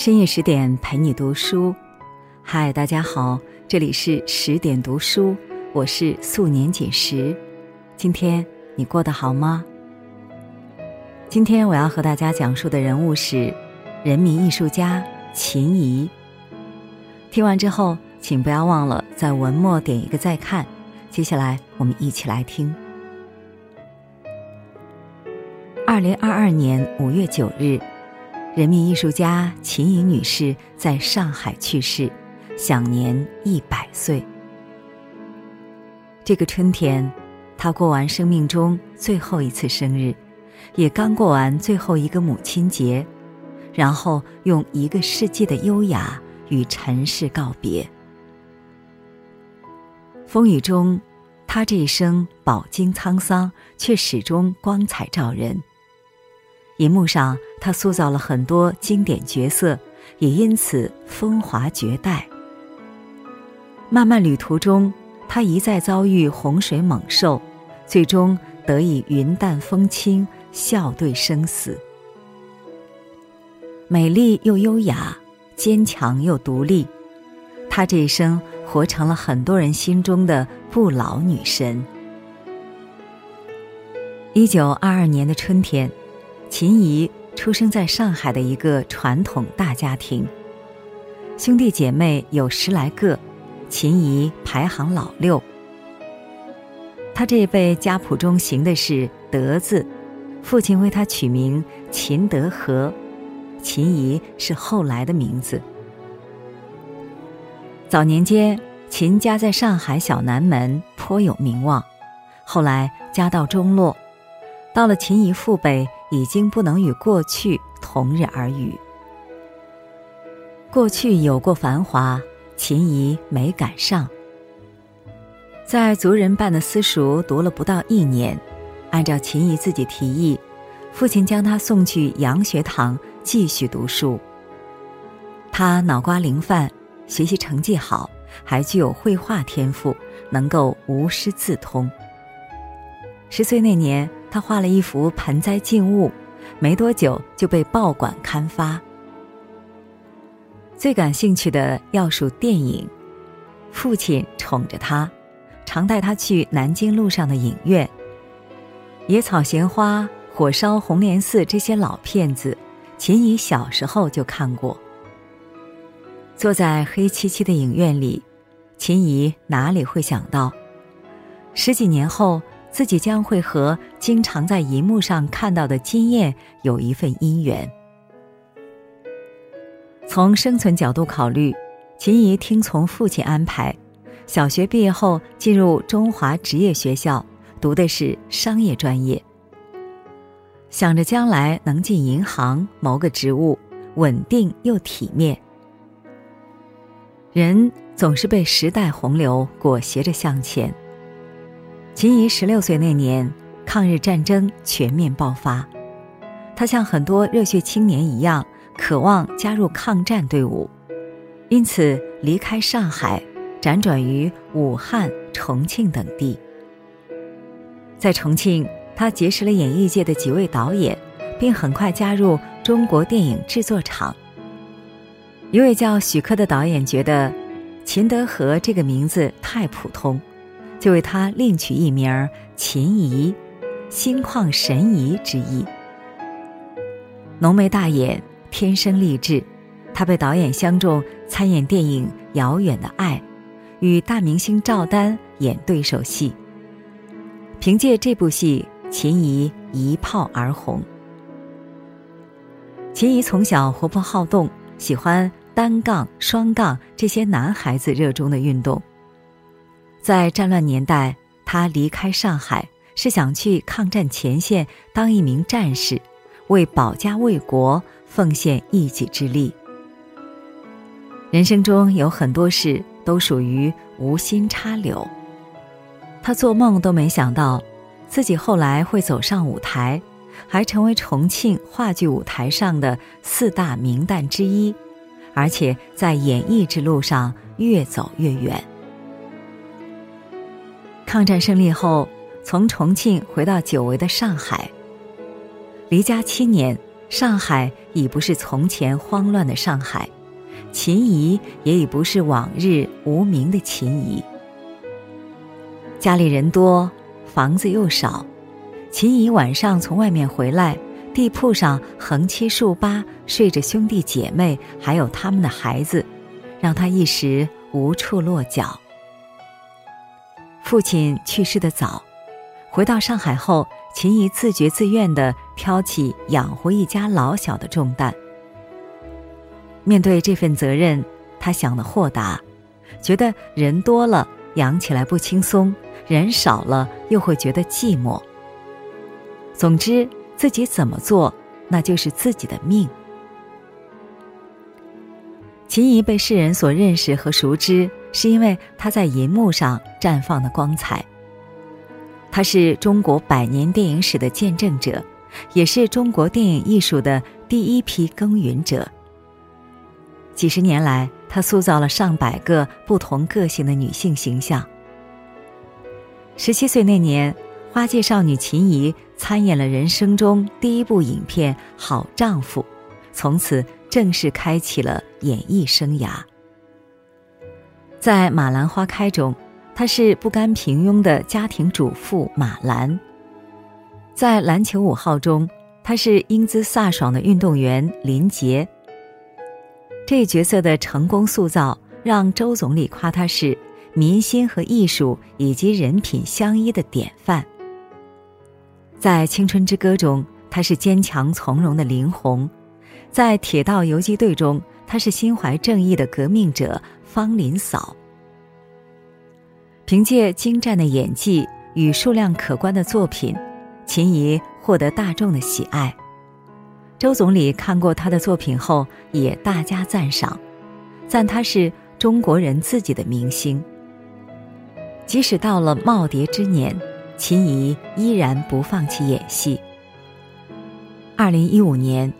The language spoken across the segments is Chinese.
深夜十点陪你读书，嗨，大家好，这里是十点读书，我是素年锦时。今天你过得好吗？今天我要和大家讲述的人物是人民艺术家秦怡。听完之后，请不要忘了在文末点一个再看。接下来我们一起来听。二零二二年五月九日。人民艺术家秦怡女士在上海去世，享年一百岁。这个春天，她过完生命中最后一次生日，也刚过完最后一个母亲节，然后用一个世纪的优雅与尘世告别。风雨中，她这一生饱经沧桑，却始终光彩照人。银幕上，他塑造了很多经典角色，也因此风华绝代。漫漫旅途中，他一再遭遇洪水猛兽，最终得以云淡风轻，笑对生死。美丽又优雅，坚强又独立，她这一生活成了很多人心中的不老女神。一九二二年的春天。秦怡出生在上海的一个传统大家庭，兄弟姐妹有十来个，秦怡排行老六。他这辈家谱中行的是“德”字，父亲为他取名秦德和，秦怡是后来的名字。早年间，秦家在上海小南门颇有名望，后来家道中落，到了秦怡父辈。已经不能与过去同日而语。过去有过繁华，秦怡没赶上。在族人办的私塾读了不到一年，按照秦怡自己提议，父亲将他送去洋学堂继续读书。他脑瓜灵泛，学习成绩好，还具有绘画天赋，能够无师自通。十岁那年。他画了一幅盆栽静物，没多久就被报馆刊发。最感兴趣的要数电影，父亲宠着他，常带他去南京路上的影院。《野草闲花》《火烧红莲寺》这些老片子，秦怡小时候就看过。坐在黑漆漆的影院里，秦怡哪里会想到，十几年后。自己将会和经常在银幕上看到的金燕有一份姻缘。从生存角度考虑，秦怡听从父亲安排，小学毕业后进入中华职业学校，读的是商业专业。想着将来能进银行谋个职务，稳定又体面。人总是被时代洪流裹挟着向前。秦怡十六岁那年，抗日战争全面爆发，他像很多热血青年一样，渴望加入抗战队伍，因此离开上海，辗转于武汉、重庆等地。在重庆，他结识了演艺界的几位导演，并很快加入中国电影制作厂。一位叫许克的导演觉得，秦德和这个名字太普通。就为他另取一名儿秦怡，心旷神怡之意。浓眉大眼，天生丽质，他被导演相中，参演电影《遥远的爱》，与大明星赵丹演对手戏。凭借这部戏，秦怡一炮而红。秦怡从小活泼好动，喜欢单杠、双杠这些男孩子热衷的运动。在战乱年代，他离开上海是想去抗战前线当一名战士，为保家卫国奉献一己之力。人生中有很多事都属于无心插柳，他做梦都没想到，自己后来会走上舞台，还成为重庆话剧舞台上的四大名旦之一，而且在演艺之路上越走越远。抗战胜利后，从重庆回到久违的上海。离家七年，上海已不是从前慌乱的上海，秦怡也已不是往日无名的秦怡。家里人多，房子又少，秦怡晚上从外面回来，地铺上横七竖八睡着兄弟姐妹，还有他们的孩子，让他一时无处落脚。父亲去世的早。回到上海后，秦怡自觉自愿地挑起养活一家老小的重担。面对这份责任，他想的豁达，觉得人多了养起来不轻松，人少了又会觉得寂寞。总之，自己怎么做，那就是自己的命。秦怡被世人所认识和熟知，是因为她在银幕上绽放的光彩。他是中国百年电影史的见证者，也是中国电影艺术的第一批耕耘者。几十年来，他塑造了上百个不同个性的女性形象。十七岁那年，花季少女秦怡参演了人生中第一部影片《好丈夫》，从此正式开启了演艺生涯。在《马兰花开》中。她是不甘平庸的家庭主妇马兰，在《篮球五号》中，她是英姿飒爽的运动员林杰。这一角色的成功塑造，让周总理夸她是民心和艺术以及人品相依的典范。在《青春之歌》中，她是坚强从容的林红；在《铁道游击队》中，她是心怀正义的革命者方林嫂。凭借精湛的演技与数量可观的作品，秦怡获得大众的喜爱。周总理看过他的作品后，也大加赞赏，赞他是中国人自己的明星。即使到了耄耋之年，秦怡依然不放弃演戏。二零一五年，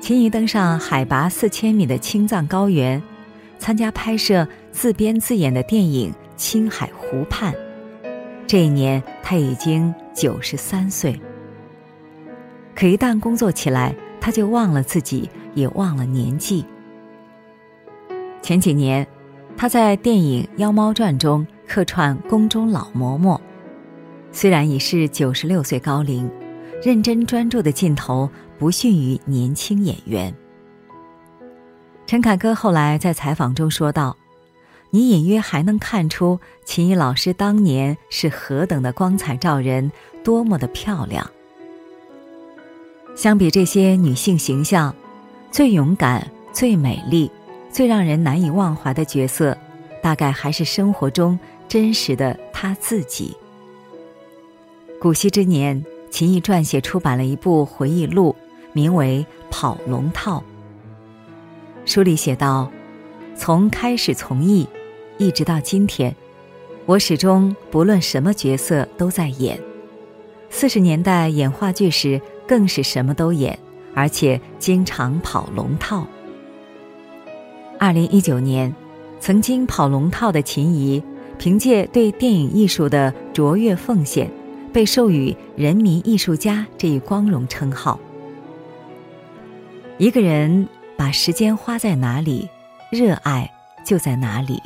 秦怡登上海拔四千米的青藏高原，参加拍摄自编自演的电影。青海湖畔，这一年他已经九十三岁。可一旦工作起来，他就忘了自己，也忘了年纪。前几年，他在电影《妖猫传》中客串宫中老嬷嬷，虽然已是九十六岁高龄，认真专注的劲头不逊于年轻演员。陈凯歌后来在采访中说道。你隐约还能看出秦怡老师当年是何等的光彩照人，多么的漂亮。相比这些女性形象，最勇敢、最美丽、最让人难以忘怀的角色，大概还是生活中真实的她自己。古稀之年，秦怡撰写出版了一部回忆录，名为《跑龙套》。书里写道：“从开始从艺。”一直到今天，我始终不论什么角色都在演。四十年代演话剧时，更是什么都演，而且经常跑龙套。二零一九年，曾经跑龙套的秦怡，凭借对电影艺术的卓越奉献，被授予“人民艺术家”这一光荣称号。一个人把时间花在哪里，热爱就在哪里。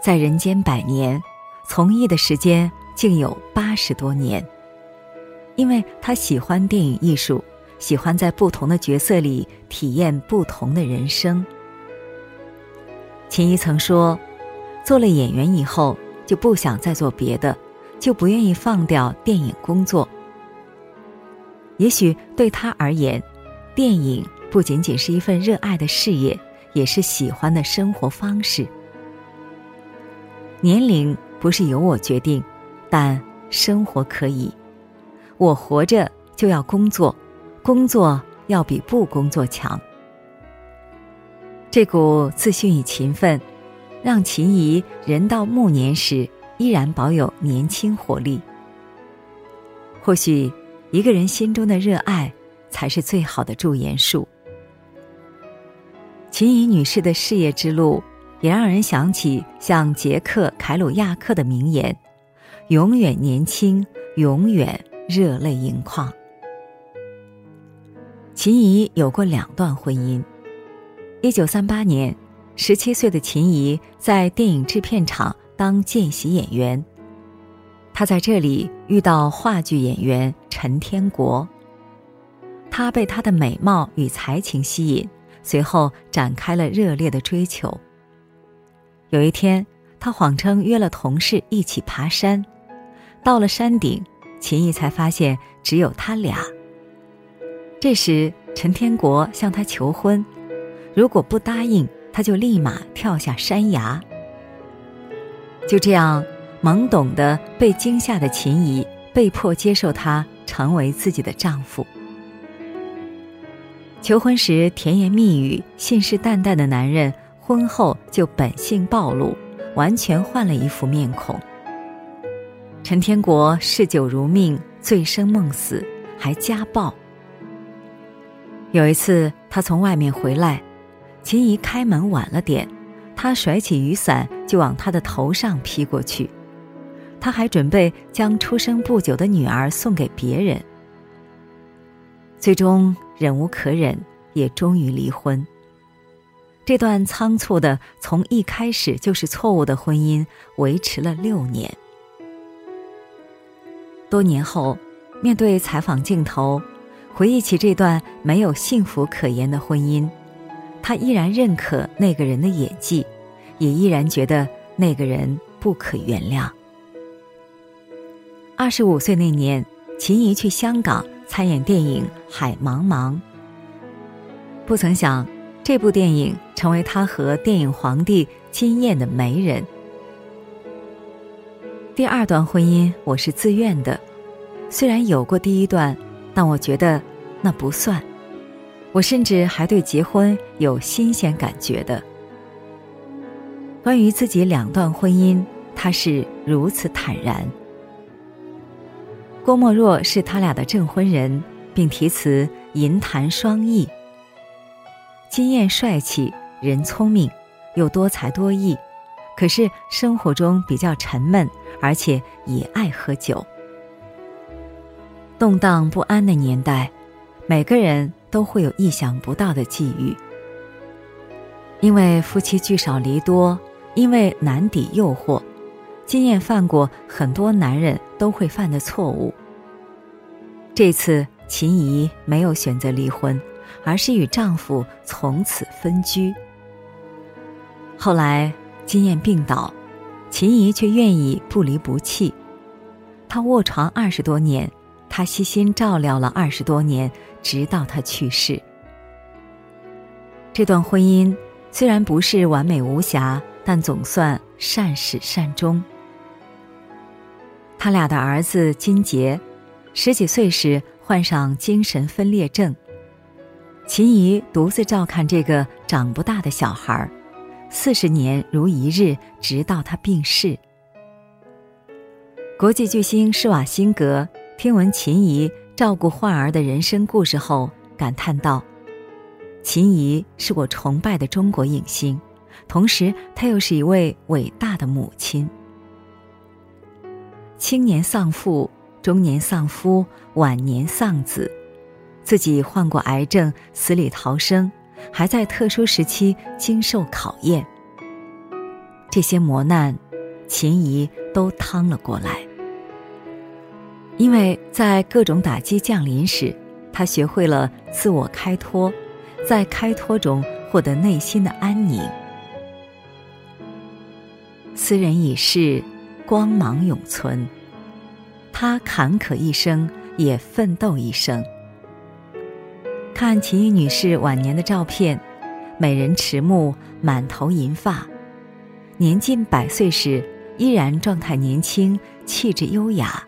在人间百年，从艺的时间竟有八十多年。因为他喜欢电影艺术，喜欢在不同的角色里体验不同的人生。秦怡曾说：“做了演员以后，就不想再做别的，就不愿意放掉电影工作。”也许对他而言，电影不仅仅是一份热爱的事业，也是喜欢的生活方式。年龄不是由我决定，但生活可以。我活着就要工作，工作要比不工作强。这股自信与勤奋，让秦怡人到暮年时依然保有年轻活力。或许，一个人心中的热爱，才是最好的驻颜术。秦怡女士的事业之路。也让人想起像杰克·凯鲁亚克的名言：“永远年轻，永远热泪盈眶。”秦怡有过两段婚姻。一九三八年，十七岁的秦怡在电影制片厂当见习演员。她在这里遇到话剧演员陈天国，他被她的美貌与才情吸引，随后展开了热烈的追求。有一天，他谎称约了同事一起爬山，到了山顶，秦怡才发现只有他俩。这时，陈天国向她求婚，如果不答应，他就立马跳下山崖。就这样。懵懂的、被惊吓的秦怡被迫接受他成为自己的丈夫。求婚时甜言蜜语、信誓旦旦的男人，婚后就本性暴露，完全换了一副面孔。陈天国嗜酒如命、醉生梦死，还家暴。有一次，他从外面回来，秦怡开门晚了点，他甩起雨伞就往他的头上劈过去。他还准备将出生不久的女儿送给别人，最终忍无可忍，也终于离婚。这段仓促的、从一开始就是错误的婚姻维持了六年。多年后，面对采访镜头，回忆起这段没有幸福可言的婚姻，他依然认可那个人的演技，也依然觉得那个人不可原谅。二十五岁那年，秦怡去香港参演电影《海茫茫》。不曾想，这部电影成为他和电影皇帝金燕的媒人。第二段婚姻我是自愿的，虽然有过第一段，但我觉得那不算。我甚至还对结婚有新鲜感觉的。关于自己两段婚姻，他是如此坦然。郭沫若是他俩的证婚人，并题词银坛双翼。金燕帅气，人聪明，又多才多艺，可是生活中比较沉闷，而且也爱喝酒。动荡不安的年代，每个人都会有意想不到的际遇。因为夫妻聚少离多，因为难抵诱惑。金燕犯过很多男人都会犯的错误。这次秦怡没有选择离婚，而是与丈夫从此分居。后来金燕病倒，秦怡却愿意不离不弃。她卧床二十多年，她悉心照料了二十多年，直到她去世。这段婚姻虽然不是完美无瑕，但总算善始善终。他俩的儿子金杰，十几岁时患上精神分裂症。秦怡独自照看这个长不大的小孩儿，四十年如一日，直到他病逝。国际巨星施瓦辛格听闻秦怡照顾患儿的人生故事后，感叹道：“秦怡是我崇拜的中国影星，同时她又是一位伟大的母亲。”青年丧父，中年丧夫，晚年丧子，自己患过癌症，死里逃生，还在特殊时期经受考验。这些磨难，秦怡都趟了过来。因为在各种打击降临时，他学会了自我开脱，在开脱中获得内心的安宁。斯人已逝。光芒永存。他坎坷一生，也奋斗一生。看秦怡女士晚年的照片，美人迟暮，满头银发，年近百岁时依然状态年轻，气质优雅，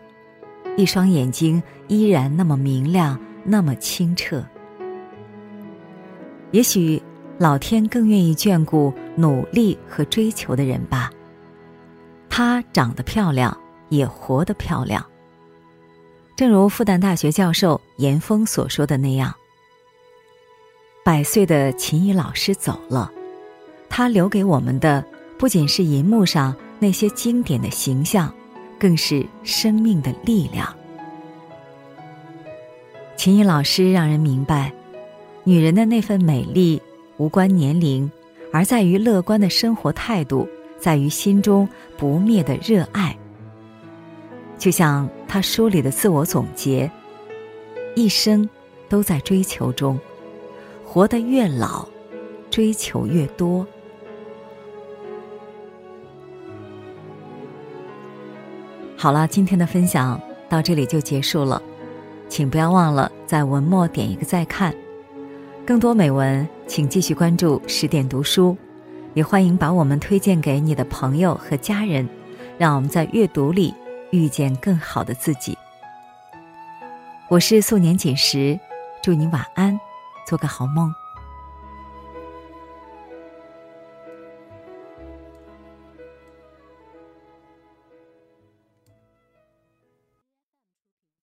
一双眼睛依然那么明亮，那么清澈。也许老天更愿意眷顾努力和追求的人吧。她长得漂亮，也活得漂亮。正如复旦大学教授严峰所说的那样，百岁的秦怡老师走了，他留给我们的不仅是银幕上那些经典的形象，更是生命的力量。秦怡老师让人明白，女人的那份美丽无关年龄，而在于乐观的生活态度，在于心中不灭的热爱。就像他书里的自我总结：一生都在追求中，活得越老，追求越多。好了，今天的分享到这里就结束了，请不要忘了在文末点一个再看。更多美文，请继续关注十点读书，也欢迎把我们推荐给你的朋友和家人，让我们在阅读里遇见更好的自己。我是素年锦时，祝你晚安，做个好梦。